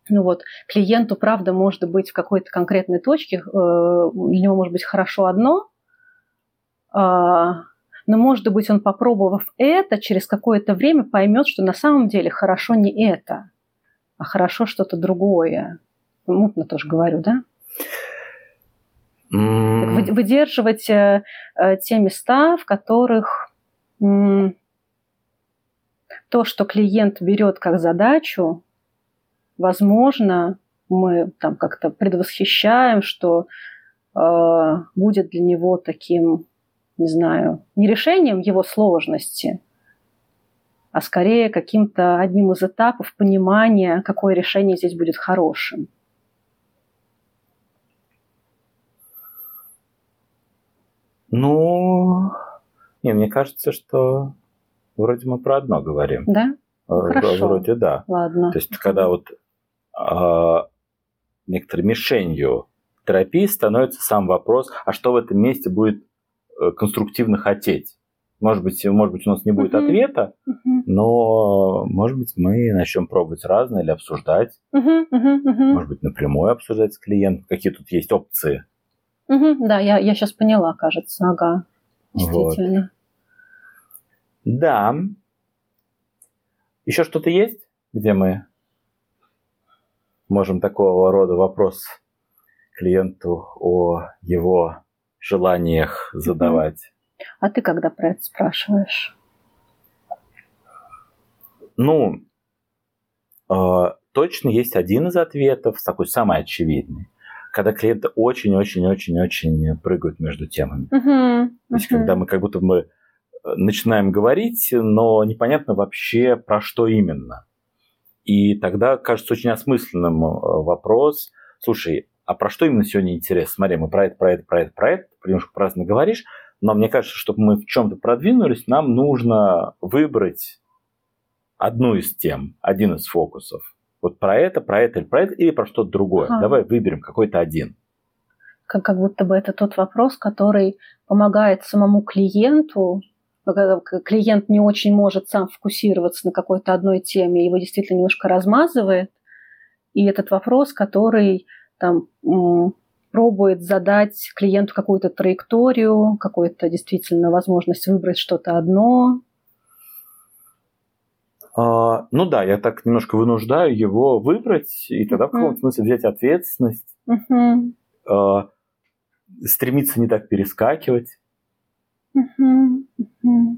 ну вот, клиенту, правда, может быть в какой-то конкретной точке, э, для него может быть хорошо одно, а, но, может быть, он, попробовав это, через какое-то время поймет, что на самом деле хорошо не это, а хорошо что-то другое. Мутно тоже говорю, да? Вы- Выдерживать э, э, те места, в которых то, что клиент берет как задачу, возможно, мы там как-то предвосхищаем, что э, будет для него таким, не знаю, не решением его сложности, а скорее каким-то одним из этапов понимания, какое решение здесь будет хорошим. Ну, не, мне кажется, что вроде мы про одно говорим. Да? Э, хорошо. Вроде да. Ладно. То есть, когда вот некоторой мишенью терапии становится сам вопрос, а что в этом месте будет э, конструктивно хотеть? Может быть, может быть, у нас не будет Мгм. ответа, Мгм. но, может быть, мы начнем пробовать разное или обсуждать. Мгм, мгм. Может быть, напрямую обсуждать с клиентом, какие тут есть опции. Мгм, Да, я, я сейчас поняла, кажется, ага. Вот. Действительно. Да. Еще что-то есть, где мы можем такого рода вопрос клиенту о его желаниях задавать? А ты когда про это спрашиваешь? Ну, э, точно есть один из ответов, такой самый очевидный, когда клиенты очень-очень-очень-очень прыгают между темами. Мгм, То есть, когда мы как будто бы э, начинаем говорить, но непонятно вообще про что именно. И тогда кажется очень осмысленным э, вопрос, слушай, а про что именно сегодня интересно? Смотри, мы про это, про это, про это, про это, немножко праздно говоришь, Но мне кажется, чтобы мы в чем-то продвинулись, нам нужно выбрать одну из тем, один из фокусов. Вот про это, про это или про это, или про что-то другое. Ага. Давай выберем какой-то один. Как, как будто бы это тот вопрос, который помогает самому клиенту. Когда клиент не очень может сам фокусироваться на какой-то одной теме, его действительно немножко размазывает. И этот вопрос, который там пробует задать клиенту какую-то траекторию, какую-то действительно возможность выбрать что-то одно. А, ну да, я так немножко вынуждаю его выбрать, и тогда в Мгм. каком-то смысле взять ответственность, Мгм. а, стремиться не так перескакивать.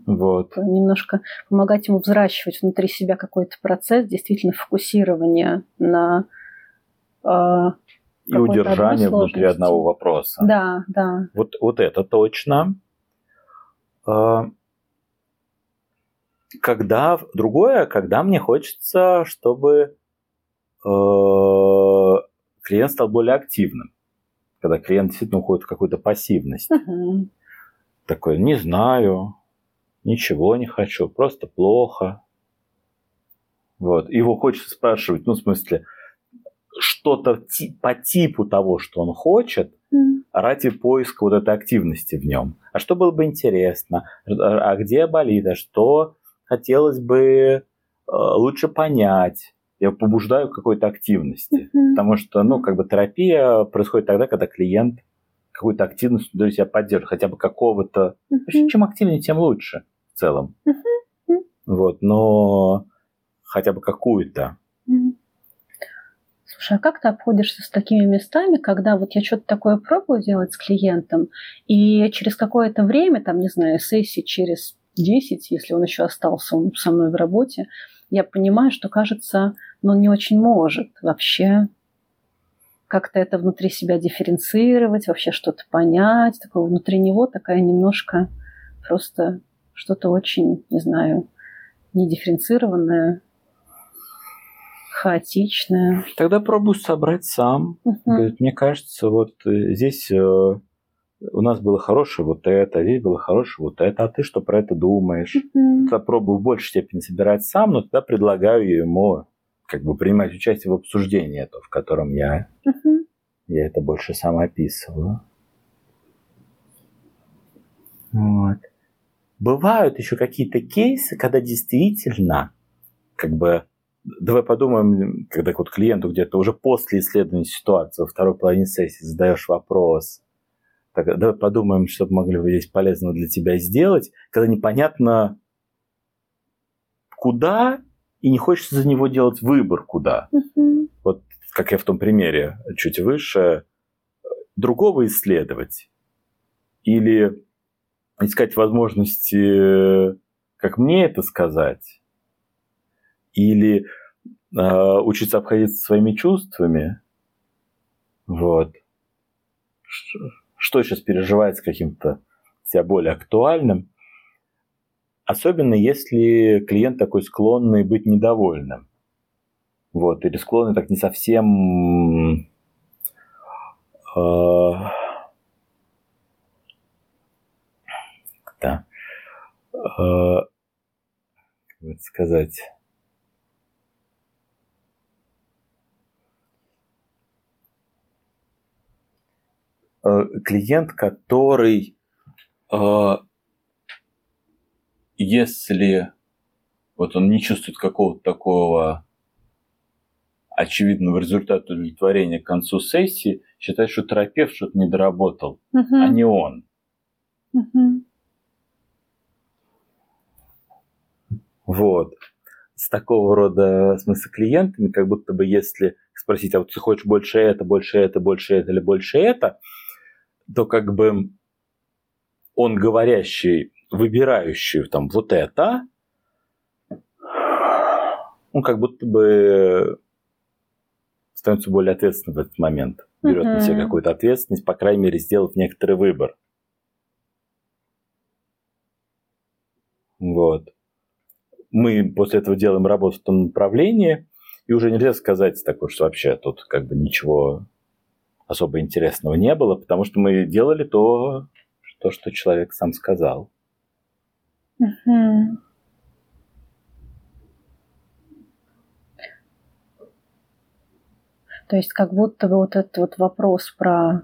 Вот. немножко помогать ему взращивать внутри себя какой-то процесс действительно фокусирования на э, И удержание внутри одного вопроса. да, да. Вот, вот это точно. А, Когда другое, когда мне хочется, чтобы э, клиент стал более активным. Когда клиент действительно уходит в какую-то пассивность. Мгм. Такой, не знаю, ничего не хочу, просто плохо. Вот. Его хочется спрашивать, ну, в смысле, что-то по типу того, что он хочет, М. ради поиска вот этой активности в нем. А что было бы интересно? А а где болит? А что хотелось бы э, лучше понять? Я побуждаю к какой-то активности. Мгм. Потому что, ну, как бы терапия происходит тогда, когда клиент какую-то активность для себя поддерживает, хотя бы какого-то... Вообще, Мгм. чем активнее, тем лучше в целом. Мгм. Вот, но хотя бы какую-то. Слушай, а как ты обходишься с такими местами, когда вот я что-то такое пробую делать с клиентом, и через какое-то время, там, не знаю, сессии через 10, если он еще остался со мной в работе, я понимаю, что, кажется, ну, он не очень может вообще как-то это внутри себя дифференцировать, вообще что-то понять. Такое внутри него такая немножко просто что-то очень, не знаю, недифференцированное, хаотичное. Тогда пробую собрать сам. Говорит, мне кажется, вот э, здесь э, у нас было хорошее вот это, здесь было хорошее вот это, а ты что про это думаешь? Мгм. Тогда пробую в большей степени собирать сам, но тогда предлагаю ему как бы принимать участие в обсуждении этого, в котором я, Мгм. я это больше сам описываю. Вот. Бывают еще какие-то кейсы, когда действительно, как бы, давай подумаем, когда вот клиенту где-то уже после исследования ситуации во второй половине сессии задаешь вопрос, так, давай подумаем, что могли бы здесь полезного для тебя сделать, когда непонятно куда, и не хочется за него делать выбор куда. Мгм. Как я в том примере чуть выше, другого исследовать или искать возможности, как мне это сказать, или э, учиться обходиться своими чувствами. Вот. Что, сейчас переживается каким-то себя более актуальным. Особенно если клиент такой склонный быть недовольным. Вот, или склонный так не совсем э, да, э, как бы это сказать, э, клиент, который, если вот он не чувствует какого-то такого очевидного результата удовлетворения к концу сессии, считает, что терапевт что-то не доработал, Мгм. а не он. Мгм. Вот. С такого рода, в смысле, клиентами, как будто бы если спросить, а вот ты хочешь больше это, больше это, больше это или больше это, то как бы он говорящий, выбирающий там вот это, он как будто бы становится более ответственным в этот момент. Берет на себя какую-то ответственность, по крайней мере, сделав некоторый выбор. Вот. Мы после этого делаем работу в том направлении, и уже нельзя сказать такое, что вообще тут как бы ничего особо интересного не было, потому что мы делали то, то, что человек сам сказал. Мгм. То есть как будто бы вот этот вот вопрос про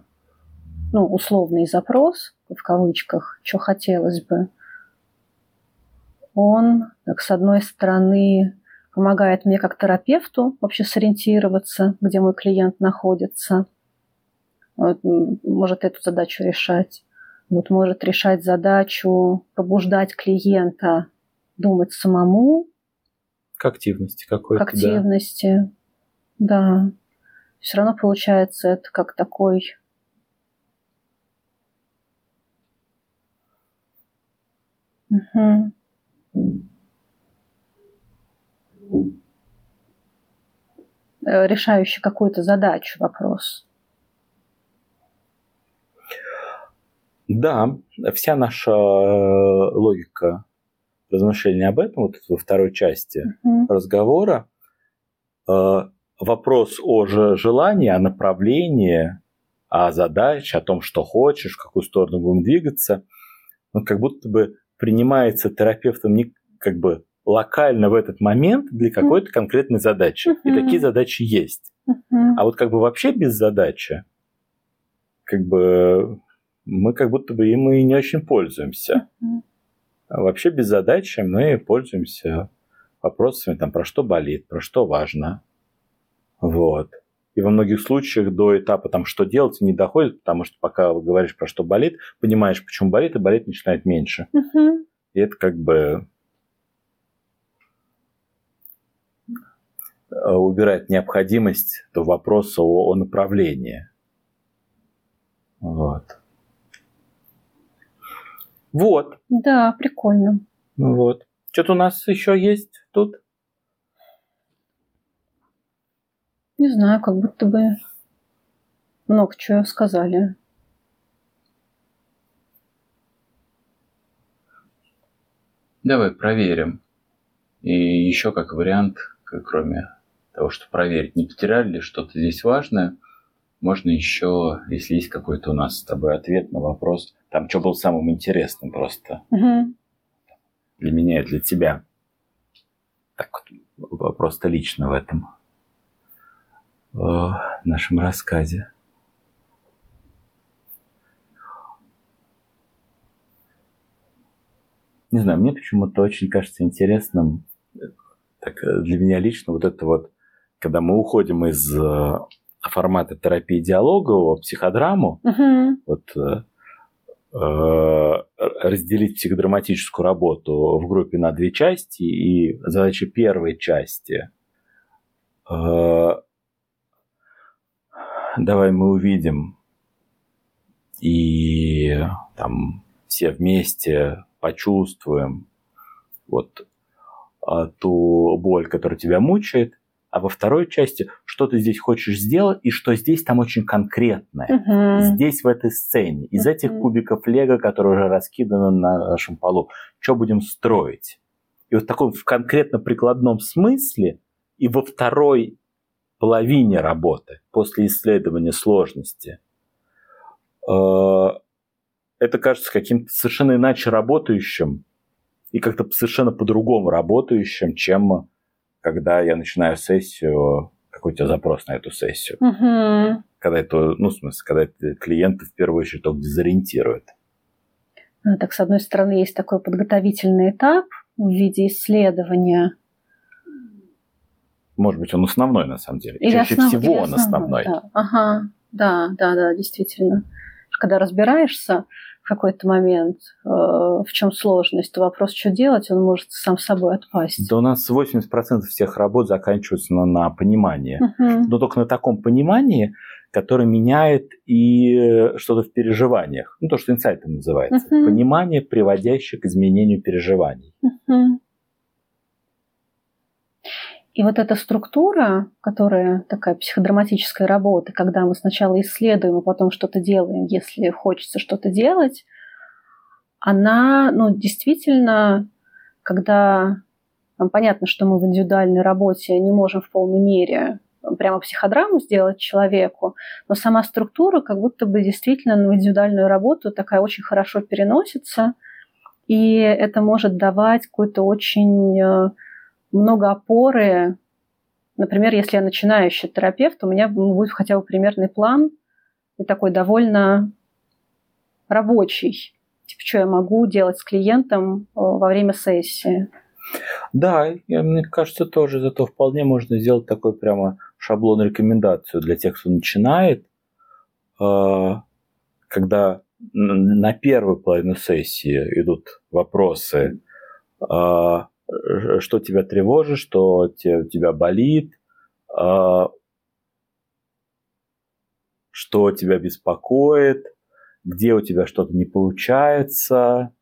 ну, условный запрос, в кавычках, что хотелось бы, он, так, с одной стороны, помогает мне как терапевту вообще сориентироваться, где мой клиент находится, вот, может эту задачу решать. Вот может решать задачу пробуждать клиента думать самому, К активности к какой-то. да. активности. Да. Все равно получается это как такой. Э, решающий какую-то задачу вопрос. Да, вся наша э, логика размышления об этом, вот во второй части Мгм. разговора, э, вопрос о же- желании, о направлении, о задаче, о том, что хочешь, в какую сторону будем двигаться, он как будто бы принимается терапевтом не как бы локально в этот момент для какой-то конкретной задачи. И Мгм. такие задачи есть. Мгм. А вот как бы вообще без задачи, как бы мы как будто бы им и не очень пользуемся. А вообще без задачи мы пользуемся вопросами, там, про что болит, про что важно. Вот. И во многих случаях до этапа, там, что делать, не доходит, потому что пока говоришь про что болит, понимаешь, почему болит, и болеть начинает меньше. Мгм. И это как бы э, убирает необходимость до вопроса о, о направлении. Вот. Вот. Да, прикольно. Вот. Что-то у нас еще есть тут? Не знаю, как будто бы много чего сказали. Давай проверим. И еще как вариант, кроме того, что проверить, не потеряли ли что-то здесь важное, можно еще, если есть какой-то у нас с тобой ответ на вопрос, там что было самым интересным просто Мгм. для меня и для тебя. Так вот, просто лично в этом в нашем рассказе. Не знаю, мне почему-то очень кажется интересным, э, так, э, для меня лично, вот это вот, когда мы уходим из э, формата терапии диалогового психодраму, Мгм. вот э, разделить психодраматическую работу в группе на две части, и задача первой части э, давай мы увидим и там все вместе почувствуем вот а, ту боль, которая тебя мучает, а во второй части, что ты здесь хочешь сделать и что здесь там очень конкретное Мгм. здесь, в этой сцене, из Мгм. этих кубиков лего, которые уже раскиданы на нашем полу, что будем строить? И вот в таком в конкретно прикладном смысле и во второй половине работы, после исследования сложности, э, это кажется каким-то совершенно иначе работающим и как-то совершенно по-другому работающим, чем когда я начинаю сессию, какой у тебя запрос на эту сессию Мгм. когда это, ну, в смысле, когда это клиента в первую очередь только дезориентирует. А, Так, с одной стороны, есть такой подготовительный этап в виде исследования. Может быть, он основной на самом деле. Или Чаще основ- всего или он основной. Да. Ага, да, да, да, действительно. Когда разбираешься в какой-то момент, э, в чем сложность, то вопрос, что делать, он может сам собой отпасть. Да у нас 80% всех работ заканчиваются на, на понимании. Мгм. Но только на таком понимании, которое меняет и э, что-то в переживаниях. Ну, то, что инсайтом называется. Мгм. Понимание, приводящее к изменению переживаний. Мгм. И вот эта структура, которая такая психодраматическая работа, когда мы сначала исследуем, а потом что-то делаем, если хочется что-то делать, она, ну, действительно, когда нам понятно, что мы в индивидуальной работе не можем в полной мере прямо психодраму сделать человеку, но сама структура как будто бы действительно на индивидуальную работу такая очень хорошо переносится, и это может давать какой-то очень э, много опоры. Например, если я начинающий терапевт, у меня будет хотя бы примерный план и такой довольно рабочий. Типа, что я могу делать с клиентом э, во время сессии. Да, я, мне кажется, тоже зато вполне можно сделать такой прямо шаблон рекомендацию для тех, кто начинает, а, когда на первую половину сессии идут вопросы, а, что тебя тревожит, что тебя болит, а, что тебя беспокоит, где у тебя что-то не получается.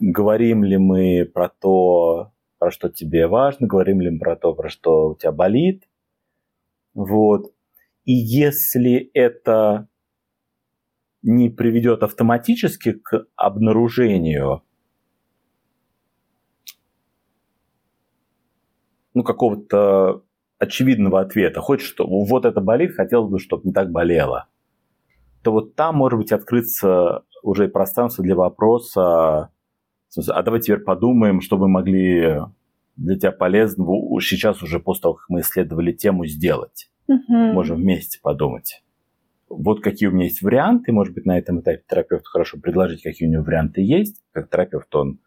говорим ли мы про то, про что тебе важно, говорим ли мы про то, про что у тебя болит. Вот. И если это не приведет автоматически к обнаружению ну, какого-то очевидного ответа, хоть что вот это болит, хотелось бы, чтобы не так болело, то вот там может быть открыться уже пространство для вопроса, а давай теперь подумаем, что мы могли для тебя полезного сейчас уже после того, как мы исследовали тему, сделать. Угу. Можем вместе подумать. Вот какие у меня есть варианты. Может быть, на этом этапе терапевт хорошо предложить, какие у него варианты есть. Как терапевт он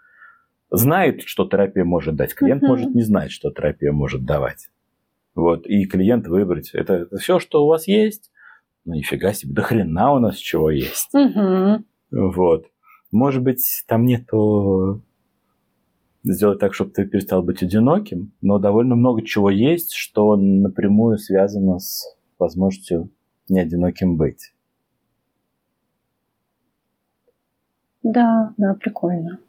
знает, что терапия может дать. Клиент Мгм. может не знать, что терапия может давать. Вот. И клиент выбрать. Это, это все, что у вас есть. Ну, нифига себе, до хрена у нас чего есть. Угу. Вот. Может быть, там нету сделать так, чтобы ты перестал быть одиноким, но довольно много чего есть, что напрямую связано с возможностью не одиноким быть. Да, да, прикольно.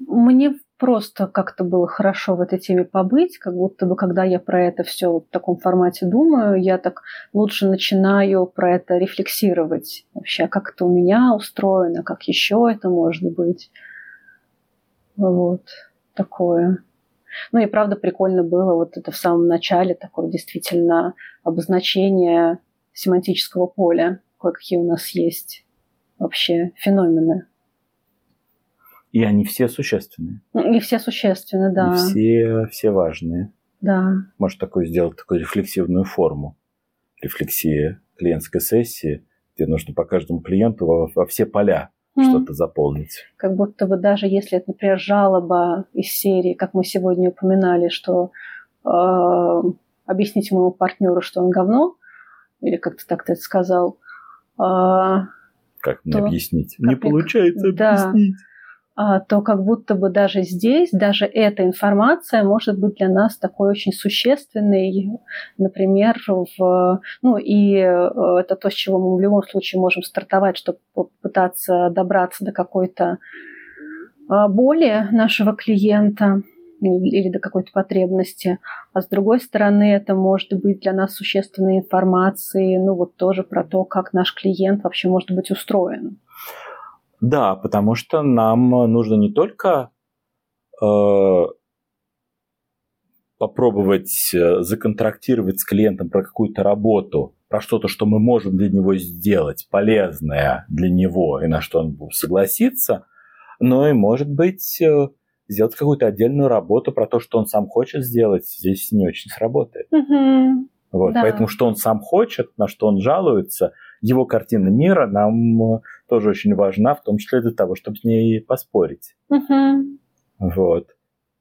Мне просто как-то было хорошо в этой теме побыть, как будто бы, когда я про это все в таком формате думаю, я так лучше начинаю про это рефлексировать. Вообще, а как это у меня устроено, как еще это может быть. Вот такое. Ну и правда прикольно было вот это в самом начале такое действительно обозначение семантического поля, кое-какие у нас есть вообще феномены. И они все существенные. Ну, И все существенны, да. И все, все важные. Да. Может такой сделать такую рефлексивную форму. Рефлексия клиентской сессии, где нужно по каждому клиенту во, во все поля Что-то заполнить. Как будто бы даже если это, например, жалоба из серии, как мы сегодня упоминали, что э, объяснить моему партнеру, что он говно, или как ты так ты это сказал, э, Как мне То- объяснить? как Не мне- получается Да. объяснить. А, то как будто бы даже здесь, даже эта информация может быть для нас такой очень существенной, например, в, ну и э, это то, с чего мы в любом случае можем стартовать, чтобы попытаться добраться до какой-то а, боли нашего клиента или до какой-то потребности, а с другой стороны это может быть для нас существенной информацией, ну вот тоже про то, как наш клиент вообще может быть устроен. Да, потому что нам нужно не только э, попробовать э, законтрактировать с клиентом про какую-то работу, про что-то, что мы можем для него сделать, полезное для него, и на что он согласится, но и, может быть, э, сделать какую-то отдельную работу про то, что он сам хочет сделать, здесь не очень сработает. Мгм. Вот, Да. Поэтому что он сам хочет, на что он жалуется, его картина мира нам э, тоже очень важна, в том числе для того, чтобы с ней поспорить. Мгм. Вот.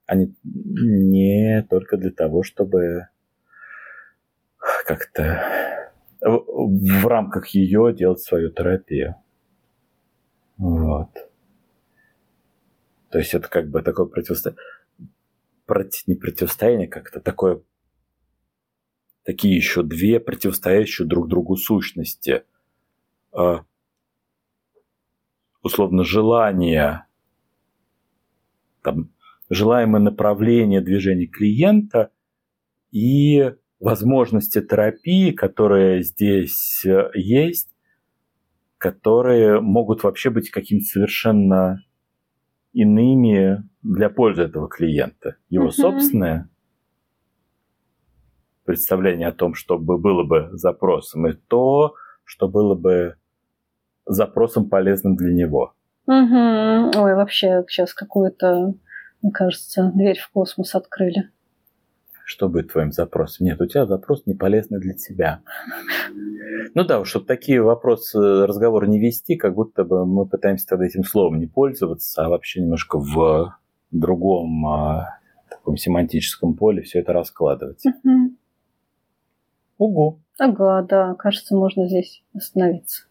А не, не только для того, чтобы как-то в, в рамках ее делать свою терапию. Вот. То есть это как бы такое противостояние, не противостояние, как-то такое такие еще две противостоящие друг другу сущности. Условно, желание, там, желаемое направление движения клиента и возможности терапии, которые здесь э, есть, которые могут вообще быть какими-то совершенно иными для пользы этого клиента. Его Мгм. собственное представление о том, что бы было бы запросом, и то, что было бы запросом полезным для него. Мгм. Ой, вообще сейчас какую-то, мне кажется, дверь в космос открыли. Что будет твоим запросом? Нет, у тебя запрос не полезный для тебя. Ну да, чтобы такие вопросы, разговоры не вести, как будто бы мы пытаемся тогда этим словом не пользоваться, а вообще немножко в другом а, таком семантическом поле все это раскладывать. Мгм. Угу. Ага, да, кажется, можно здесь остановиться.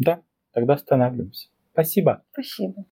Да, тогда останавливаемся. Спасибо. Спасибо.